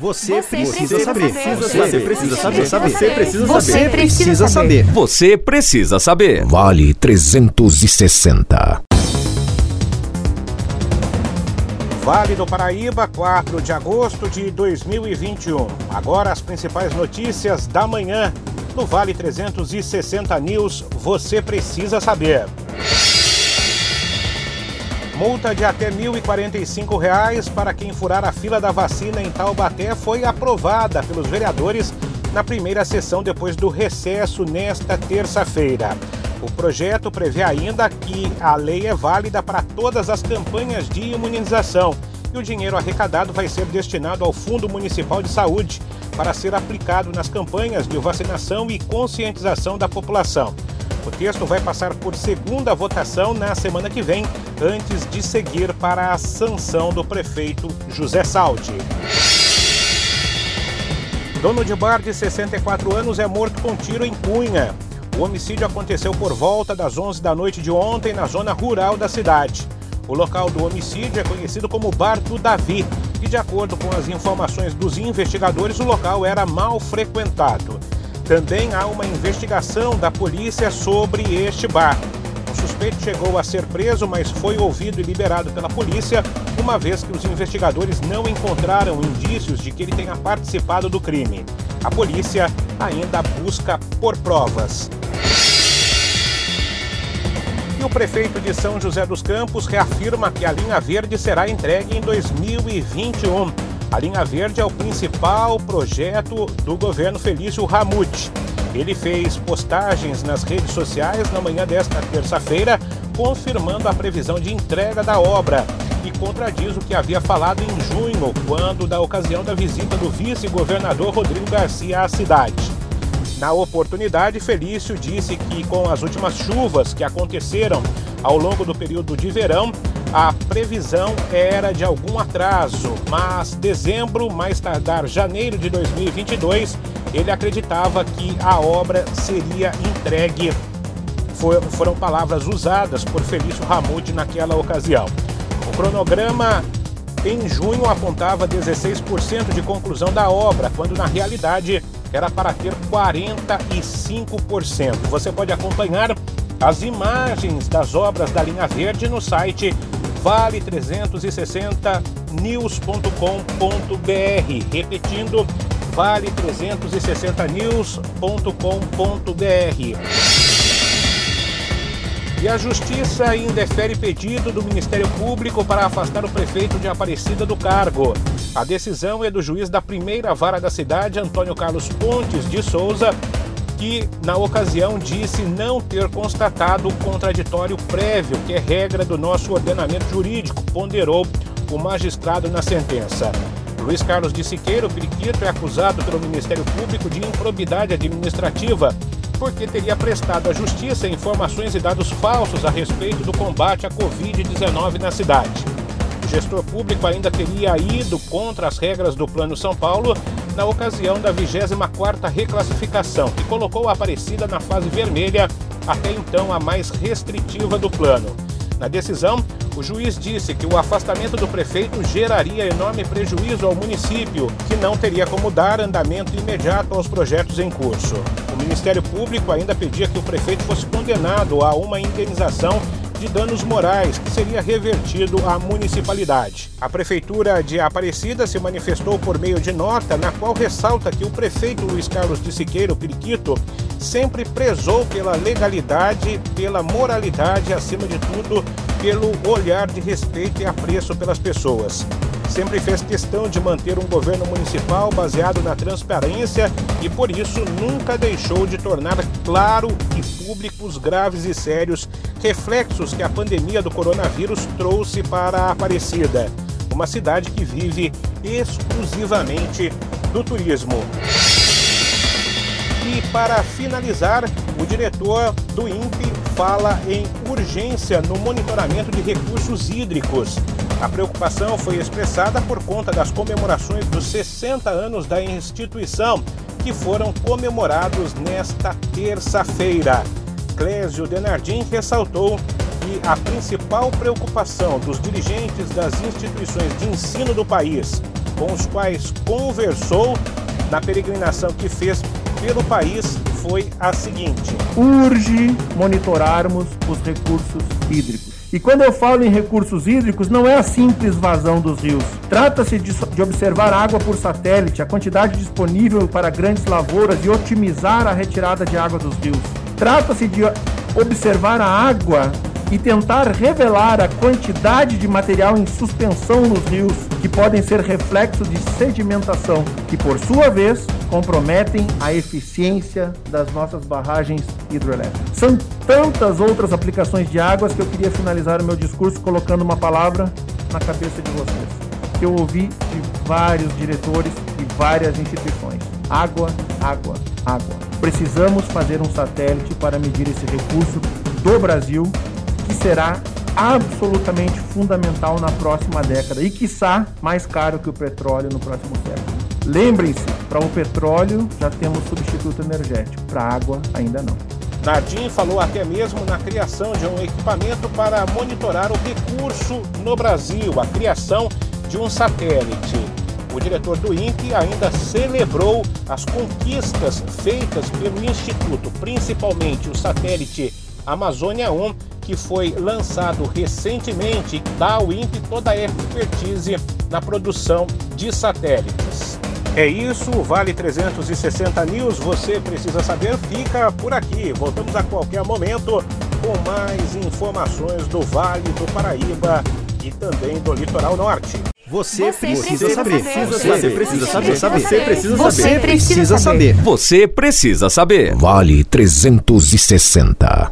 Você, Você precisa, precisa saber. saber. Você precisa saber. Você precisa Você saber. precisa saber. Você precisa saber. Vale 360. Vale do Paraíba, 4 de agosto de 2021. Agora as principais notícias da manhã no Vale 360 News. Você precisa saber. Multa de até 1.045 reais para quem furar a fila da vacina em Taubaté foi aprovada pelos vereadores na primeira sessão depois do recesso nesta terça-feira. O projeto prevê ainda que a lei é válida para todas as campanhas de imunização e o dinheiro arrecadado vai ser destinado ao Fundo Municipal de Saúde para ser aplicado nas campanhas de vacinação e conscientização da população. O texto vai passar por segunda votação na semana que vem, antes de seguir para a sanção do prefeito José Saldi. Dono de bar de 64 anos é morto com tiro em Cunha. O homicídio aconteceu por volta das 11 da noite de ontem na zona rural da cidade. O local do homicídio é conhecido como Bar do Davi e, de acordo com as informações dos investigadores, o local era mal frequentado. Também há uma investigação da polícia sobre este bar. O suspeito chegou a ser preso, mas foi ouvido e liberado pela polícia, uma vez que os investigadores não encontraram indícios de que ele tenha participado do crime. A polícia ainda busca por provas. E o prefeito de São José dos Campos reafirma que a linha verde será entregue em 2021. A linha verde é o principal projeto do governo Felício Ramute. Ele fez postagens nas redes sociais na manhã desta terça-feira, confirmando a previsão de entrega da obra e contradiz o que havia falado em junho, quando da ocasião da visita do vice-governador Rodrigo Garcia à cidade. Na oportunidade, Felício disse que com as últimas chuvas que aconteceram ao longo do período de verão, a previsão era de algum atraso, mas dezembro, mais tardar janeiro de 2022, ele acreditava que a obra seria entregue. foram palavras usadas por Felício Ramute naquela ocasião. O cronograma em junho apontava 16% de conclusão da obra, quando na realidade era para ter 45%. Você pode acompanhar as imagens das obras da linha verde no site vale360news.com.br. Repetindo, vale360news.com.br. E a Justiça ainda defere pedido do Ministério Público para afastar o prefeito de Aparecida do cargo. A decisão é do juiz da primeira vara da cidade, Antônio Carlos Pontes de Souza, que na ocasião disse não ter constatado o contraditório prévio, que é regra do nosso ordenamento jurídico, ponderou o magistrado na sentença. Luiz Carlos de Siqueira, periquito, é acusado pelo Ministério Público de improbidade administrativa porque teria prestado à Justiça informações e dados falsos a respeito do combate à Covid-19 na cidade. O gestor público ainda teria ido contra as regras do Plano São Paulo na ocasião da 24ª reclassificação, que colocou a Aparecida na fase vermelha, até então a mais restritiva do plano. Na decisão, o juiz disse que o afastamento do prefeito geraria enorme prejuízo ao município, que não teria como dar andamento imediato aos projetos em curso. O Ministério Público ainda pedia que o prefeito fosse condenado a uma indenização de danos morais que seria revertido à municipalidade. A Prefeitura de Aparecida se manifestou por meio de nota na qual ressalta que o prefeito Luiz Carlos de Siqueira, o Periquito, sempre prezou pela legalidade, pela moralidade, acima de tudo, pelo olhar de respeito e apreço pelas pessoas. Sempre fez questão de manter um governo municipal baseado na transparência e, por isso, nunca deixou de tornar claro e públicos graves e sérios reflexos que a pandemia do coronavírus trouxe para a Aparecida, uma cidade que vive exclusivamente do turismo. E para finalizar, o diretor do INPE fala em urgência no monitoramento de recursos hídricos. A preocupação foi expressada por conta das comemorações dos 60 anos da instituição, que foram comemorados nesta terça-feira. Clésio Denardim ressaltou que a principal preocupação dos dirigentes das instituições de ensino do país com os quais conversou na peregrinação que fez pelo país foi a seguinte: urge monitorarmos os recursos hídricos. E quando eu falo em recursos hídricos, não é a simples vazão dos rios. Trata-se de, de, observar água por satélite, a quantidade disponível para grandes lavouras e otimizar a retirada de água dos rios. Trata-se de observar a água e tentar revelar a quantidade de material em suspensão nos rios, que podem ser reflexo de sedimentação, que por sua vez comprometem a eficiência das nossas barragens hidroelétricas. São tantas outras aplicações de águas que eu queria finalizar o meu discurso colocando uma palavra na cabeça de vocês, que eu ouvi de vários diretores e várias instituições. Água, água, água. Precisamos fazer um satélite para medir esse recurso do Brasil que será absolutamente fundamental na próxima década e, quiçá, mais caro que o petróleo no próximo século. Lembrem-se, para o petróleo já temos substituto energético, para a água ainda não. Nardim falou até mesmo na criação de um equipamento para monitorar o recurso no Brasil, a criação de um satélite. O diretor do INPE ainda celebrou as conquistas feitas pelo Instituto, principalmente o satélite Amazônia 1, que foi lançado recentemente e dá ao INPE toda a expertise na produção de satélites. É isso, Vale 360 News, você precisa saber, fica por aqui. Voltamos a qualquer momento com mais informações do Vale do Paraíba e também do Litoral Norte. Você, Você precisa, saber. Você precisa saber. Você precisa Você saber. precisa saber. Você precisa saber. Vale 360.